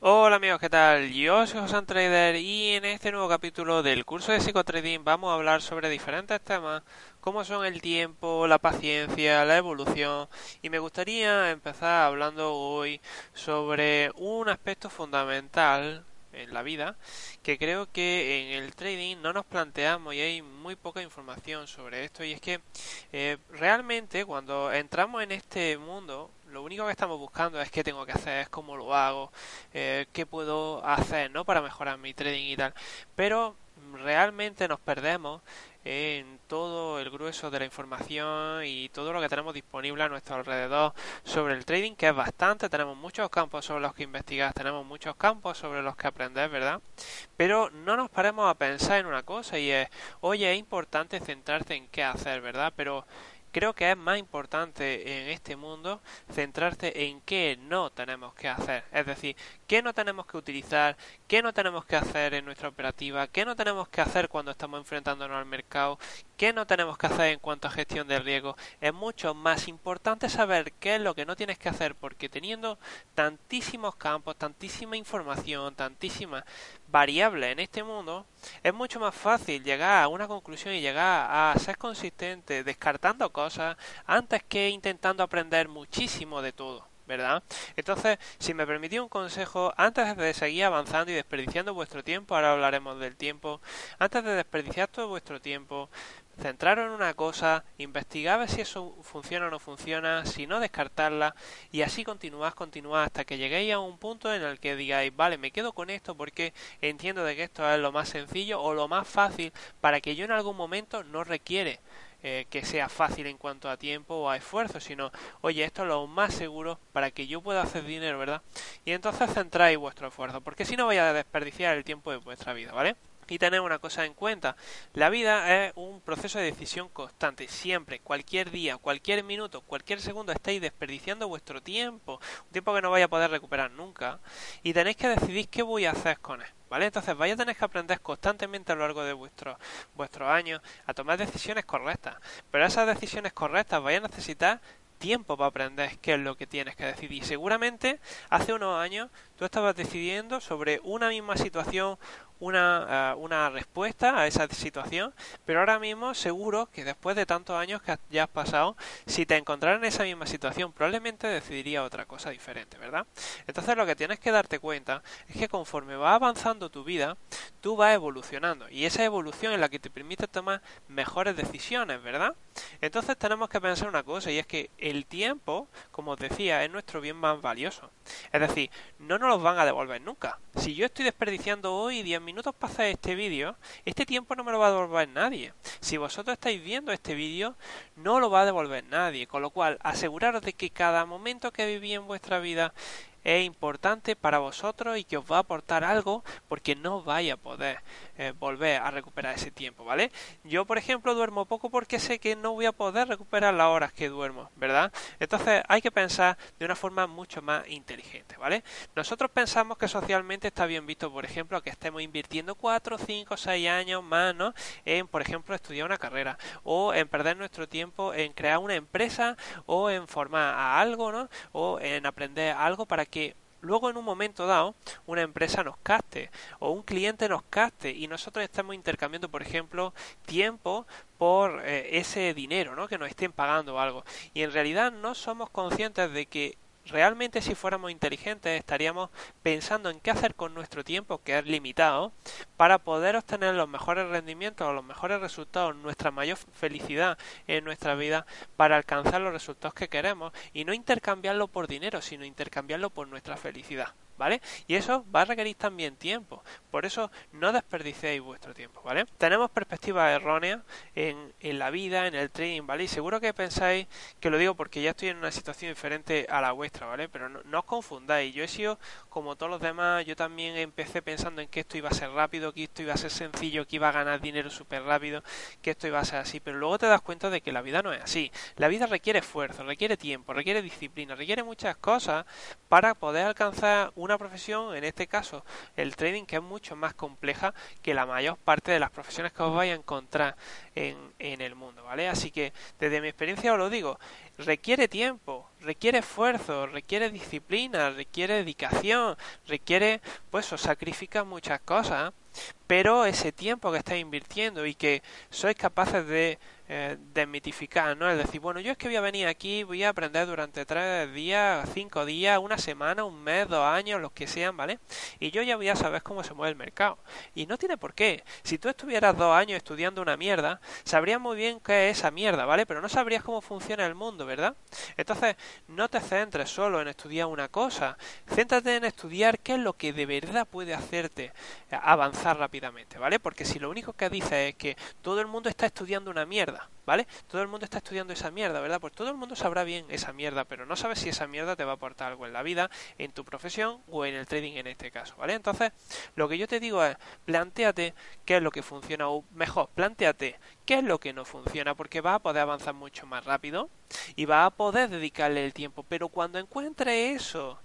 Hola amigos, ¿qué tal? Yo soy José Trader y en este nuevo capítulo del curso de psicotrading vamos a hablar sobre diferentes temas como son el tiempo, la paciencia, la evolución y me gustaría empezar hablando hoy sobre un aspecto fundamental en la vida que creo que en el trading no nos planteamos y hay muy poca información sobre esto y es que eh, realmente cuando entramos en este mundo lo único que estamos buscando es qué tengo que hacer, cómo lo hago, eh, qué puedo hacer, ¿no? Para mejorar mi trading y tal. Pero realmente nos perdemos en todo el grueso de la información y todo lo que tenemos disponible a nuestro alrededor sobre el trading, que es bastante, tenemos muchos campos sobre los que investigar, tenemos muchos campos sobre los que aprender, ¿verdad? Pero no nos paremos a pensar en una cosa y es, oye, es importante centrarte en qué hacer, ¿verdad? Pero creo que es más importante en este mundo centrarse en qué no tenemos que hacer. Es decir, qué no tenemos que utilizar, qué no tenemos que hacer en nuestra operativa, qué no tenemos que hacer cuando estamos enfrentándonos al mercado, qué no tenemos que hacer en cuanto a gestión de riesgo. Es mucho más importante saber qué es lo que no tienes que hacer porque teniendo tantísimos campos, tantísima información, tantísimas variables en este mundo, es mucho más fácil llegar a una conclusión y llegar a ser consistente descartando cosas antes que intentando aprender muchísimo de todo. ¿verdad? Entonces, si me permitís un consejo, antes de seguir avanzando y desperdiciando vuestro tiempo, ahora hablaremos del tiempo, antes de desperdiciar todo vuestro tiempo, centraros en una cosa, investigad si eso funciona o no funciona, si no descartarla y así continuad, continuad hasta que lleguéis a un punto en el que digáis, vale, me quedo con esto porque entiendo de que esto es lo más sencillo o lo más fácil para que yo en algún momento no requiere eh, que sea fácil en cuanto a tiempo o a esfuerzo, sino, oye, esto es lo más seguro para que yo pueda hacer dinero, ¿verdad? Y entonces centráis vuestro esfuerzo, porque si no vais a desperdiciar el tiempo de vuestra vida, ¿vale? Y tener una cosa en cuenta, la vida es un proceso de decisión constante, siempre, cualquier día, cualquier minuto, cualquier segundo estáis desperdiciando vuestro tiempo, un tiempo que no vais a poder recuperar nunca, y tenéis que decidir qué voy a hacer con él. ¿Vale? Entonces vais a tener que aprender constantemente a lo largo de vuestros vuestros años a tomar decisiones correctas. Pero esas decisiones correctas vais a necesitar tiempo para aprender qué es lo que tienes que decidir. Seguramente hace unos años tú estabas decidiendo sobre una misma situación, una, uh, una respuesta a esa situación, pero ahora mismo seguro que después de tantos años que ya has pasado, si te encontraras en esa misma situación, probablemente decidiría otra cosa diferente, ¿verdad? Entonces lo que tienes que darte cuenta es que conforme va avanzando tu vida, tú vas evolucionando y esa evolución es la que te permite tomar mejores decisiones, ¿verdad? Entonces tenemos que pensar una cosa y es que el tiempo, como os decía, es nuestro bien más valioso. Es decir, no nos lo van a devolver nunca. Si yo estoy desperdiciando hoy 10 minutos hacer este vídeo, este tiempo no me lo va a devolver nadie. Si vosotros estáis viendo este vídeo, no lo va a devolver nadie. Con lo cual, aseguraros de que cada momento que viví en vuestra vida es importante para vosotros y que os va a aportar algo porque no vais a poder eh, volver a recuperar ese tiempo, ¿vale? Yo, por ejemplo, duermo poco porque sé que no voy a poder recuperar las horas que duermo, ¿verdad? Entonces hay que pensar de una forma mucho más inteligente, ¿vale? Nosotros pensamos que socialmente está bien visto, por ejemplo, que estemos invirtiendo 4, 5, 6 años más, ¿no? En, por ejemplo, estudiar una carrera o en perder nuestro tiempo en crear una empresa o en formar a algo, ¿no? O en aprender algo para que luego en un momento dado una empresa nos caste o un cliente nos caste y nosotros estamos intercambiando por ejemplo tiempo por eh, ese dinero ¿no? que nos estén pagando algo y en realidad no somos conscientes de que realmente si fuéramos inteligentes estaríamos pensando en qué hacer con nuestro tiempo, que es limitado, para poder obtener los mejores rendimientos o los mejores resultados, nuestra mayor felicidad en nuestra vida, para alcanzar los resultados que queremos y no intercambiarlo por dinero, sino intercambiarlo por nuestra felicidad. ¿Vale? Y eso va a requerir también tiempo. Por eso no desperdicéis vuestro tiempo, ¿vale? Tenemos perspectivas erróneas en, en la vida, en el trading, ¿vale? Y seguro que pensáis que lo digo porque ya estoy en una situación diferente a la vuestra, ¿vale? Pero no, os confundáis. Yo he sido como todos los demás, yo también empecé pensando en que esto iba a ser rápido, que esto iba a ser sencillo, que iba a ganar dinero súper rápido, que esto iba a ser así. Pero luego te das cuenta de que la vida no es así. La vida requiere esfuerzo, requiere tiempo, requiere disciplina, requiere muchas cosas para poder alcanzar una profesión, en este caso el trading, que es mucho más compleja que la mayor parte de las profesiones que os vais a encontrar en, en el mundo, ¿vale? Así que desde mi experiencia os lo digo, requiere tiempo, requiere esfuerzo, requiere disciplina, requiere dedicación, requiere, pues os sacrifica muchas cosas, pero ese tiempo que estáis invirtiendo y que sois capaces de eh, desmitificar, ¿no? Es decir, bueno, yo es que voy a venir aquí, voy a aprender durante tres días, cinco días, una semana, un mes, dos años, los que sean, ¿vale? Y yo ya voy a saber cómo se mueve el mercado. Y no tiene por qué. Si tú estuvieras dos años estudiando una mierda, sabrías muy bien qué es esa mierda, ¿vale? Pero no sabrías cómo funciona el mundo, ¿verdad? Entonces, no te centres solo en estudiar una cosa. Céntrate en estudiar qué es lo que de verdad puede hacerte avanzar rápidamente, ¿vale? Porque si lo único que dices es que todo el mundo está estudiando una mierda, ¿vale? Todo el mundo está estudiando esa mierda, ¿verdad? Pues todo el mundo sabrá bien esa mierda, pero no sabes si esa mierda te va a aportar algo en la vida, en tu profesión o en el trading en este caso, ¿vale? Entonces, lo que yo te digo es, planteate qué es lo que funciona, o mejor, planteate qué es lo que no funciona, porque vas a poder avanzar mucho más rápido y vas a poder dedicarle el tiempo, pero cuando encuentres eso,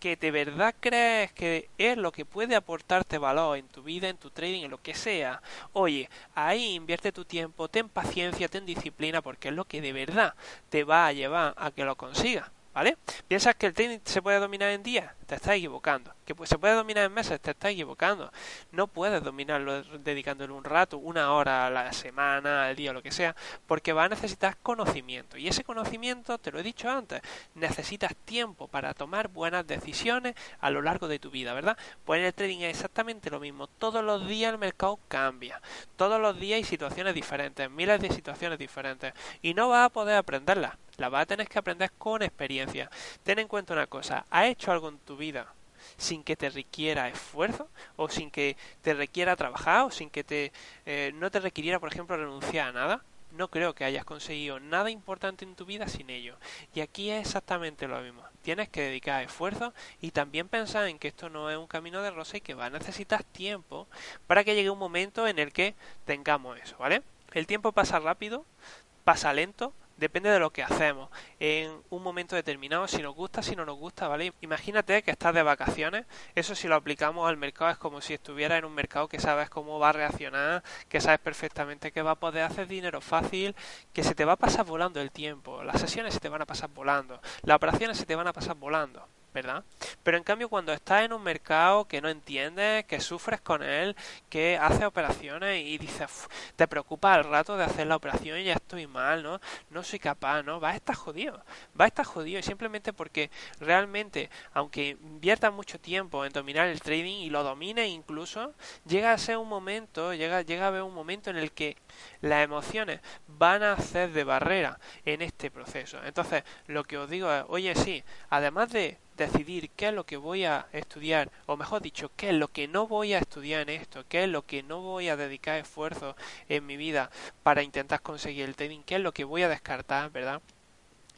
que de verdad crees que es lo que puede aportarte valor en tu vida, en tu trading, en lo que sea, oye, ahí invierte tu tiempo, ten paciencia, ten disciplina, porque es lo que de verdad te va a llevar a que lo consigas. ¿Vale? ¿Piensas que el trading se puede dominar en días? Te estás equivocando. ¿Que se puede dominar en meses? Te estás equivocando. No puedes dominarlo dedicándole un rato, una hora a la semana, al día, lo que sea, porque va a necesitar conocimiento. Y ese conocimiento, te lo he dicho antes, necesitas tiempo para tomar buenas decisiones a lo largo de tu vida, ¿verdad? Pues en el trading es exactamente lo mismo. Todos los días el mercado cambia. Todos los días hay situaciones diferentes, miles de situaciones diferentes. Y no vas a poder aprenderlas la vas a tener que aprender con experiencia. Ten en cuenta una cosa, ¿has hecho algo en tu vida sin que te requiera esfuerzo o sin que te requiera trabajar o sin que te eh, no te requiriera por ejemplo renunciar a nada no creo que hayas conseguido nada importante en tu vida sin ello. Y aquí es exactamente lo mismo. Tienes que dedicar esfuerzo y también pensar en que esto no es un camino de rosa y que va a necesitar tiempo para que llegue un momento en el que tengamos eso vale el tiempo pasa rápido pasa lento depende de lo que hacemos en un momento determinado, si nos gusta, si no nos gusta, ¿vale? Imagínate que estás de vacaciones, eso si lo aplicamos al mercado es como si estuviera en un mercado que sabes cómo va a reaccionar, que sabes perfectamente que va a poder hacer dinero fácil, que se te va a pasar volando el tiempo, las sesiones se te van a pasar volando, las operaciones se te van a pasar volando. ¿Verdad? Pero en cambio cuando estás en un mercado que no entiendes, que sufres con él, que hace operaciones y dices, te preocupa al rato de hacer la operación y ya estoy mal, ¿no? No soy capaz, ¿no? Va a estar jodido, va a estar jodido simplemente porque realmente, aunque inviertas mucho tiempo en dominar el trading y lo domines incluso, llega a ser un momento, llega, llega a haber un momento en el que las emociones van a hacer de barrera en este proceso. Entonces, lo que os digo es, oye, sí, además de decidir qué es lo que voy a estudiar, o mejor dicho, qué es lo que no voy a estudiar en esto, qué es lo que no voy a dedicar esfuerzo en mi vida para intentar conseguir el trading, qué es lo que voy a descartar, ¿verdad?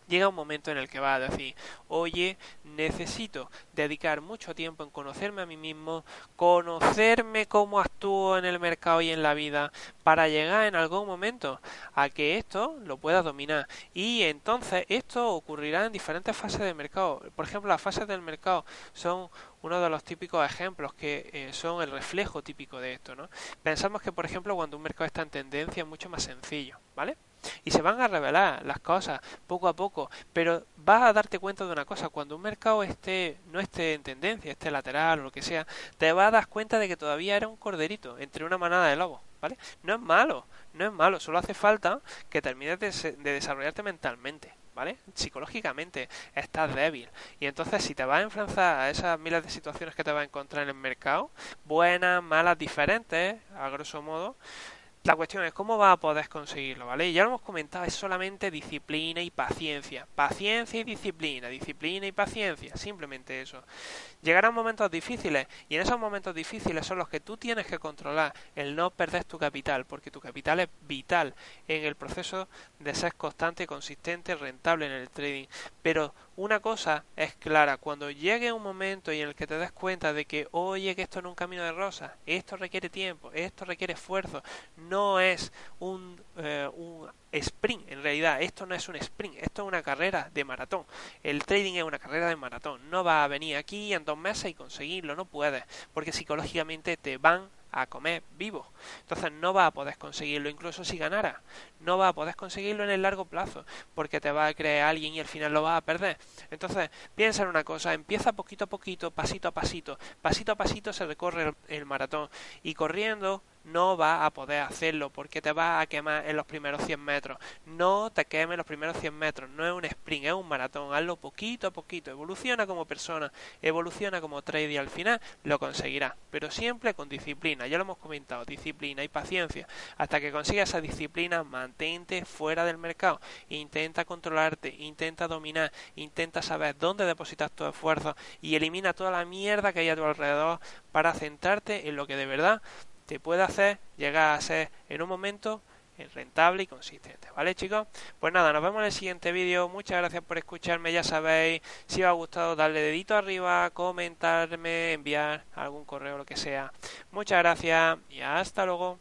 Llega un momento en el que va a decir, oye, necesito dedicar mucho tiempo en conocerme a mí mismo, conocerme cómo actúo en el mercado y en la vida, para llegar en algún momento a que esto lo pueda dominar. Y entonces esto ocurrirá en diferentes fases del mercado. Por ejemplo, las fases del mercado son uno de los típicos ejemplos que eh, son el reflejo típico de esto, ¿no? Pensamos que, por ejemplo, cuando un mercado está en tendencia es mucho más sencillo, ¿vale? Y se van a revelar las cosas poco a poco, pero vas a darte cuenta de una cosa, cuando un mercado esté no esté en tendencia, esté lateral o lo que sea, te vas a dar cuenta de que todavía era un corderito entre una manada de lobos, ¿vale? No es malo, no es malo, solo hace falta que termines de, desarrollarte mentalmente. ¿vale? Psicológicamente estás débil. Y entonces si te vas a enfrentar a esas miles de situaciones que te vas a encontrar en el mercado, buenas, malas, diferentes, a grosso modo, La cuestión es cómo va a poder conseguirlo, ¿vale? Ya lo hemos comentado, es solamente disciplina y paciencia. Paciencia y disciplina, disciplina y paciencia, simplemente eso. Llegarán momentos difíciles y en esos momentos difíciles son los que tú tienes que controlar, el no perder tu capital, porque tu capital es vital en el proceso de ser constante, consistente, rentable en el trading. Pero una cosa es clara, cuando llegue un momento en el que te des cuenta de que, oye, que esto no es un camino de rosas, esto requiere tiempo, esto requiere esfuerzo, no es un, eh, un sprint, en realidad, esto no es un sprint, esto es una carrera de maratón. El trading es una carrera de maratón, no va a venir aquí en dos meses y conseguirlo, no puedes, porque psicológicamente te van a comer vivo. Entonces no va a poder conseguirlo, incluso si ganara. No va a poder conseguirlo en el largo plazo, porque te va a creer alguien y al final lo vas a perder. Entonces, piensa en una cosa, empieza poquito a poquito, pasito a pasito. Pasito a pasito se recorre el, maratón. Y corriendo no va a poder hacerlo porque te va a quemar en los primeros 100 metros. No te quemes los primeros 100 metros, no es un sprint, es un maratón. Hazlo poquito a poquito, evoluciona como persona, evoluciona como trader y al final lo conseguirás. Pero siempre con disciplina, ya lo hemos comentado, disciplina y paciencia. Hasta que consigas esa disciplina, mantente fuera del mercado. Intenta controlarte, intenta dominar, intenta saber dónde depositar tu esfuerzo y elimina toda la mierda que hay a tu alrededor para centrarte en lo que de verdad te puede hacer llegar a ser en un momento rentable y consistente, ¿vale chicos? Pues nada, nos vemos en el siguiente vídeo, muchas gracias por escucharme, ya sabéis, si os ha gustado darle dedito arriba, comentarme, enviar algún correo, lo que sea. Muchas gracias y hasta luego.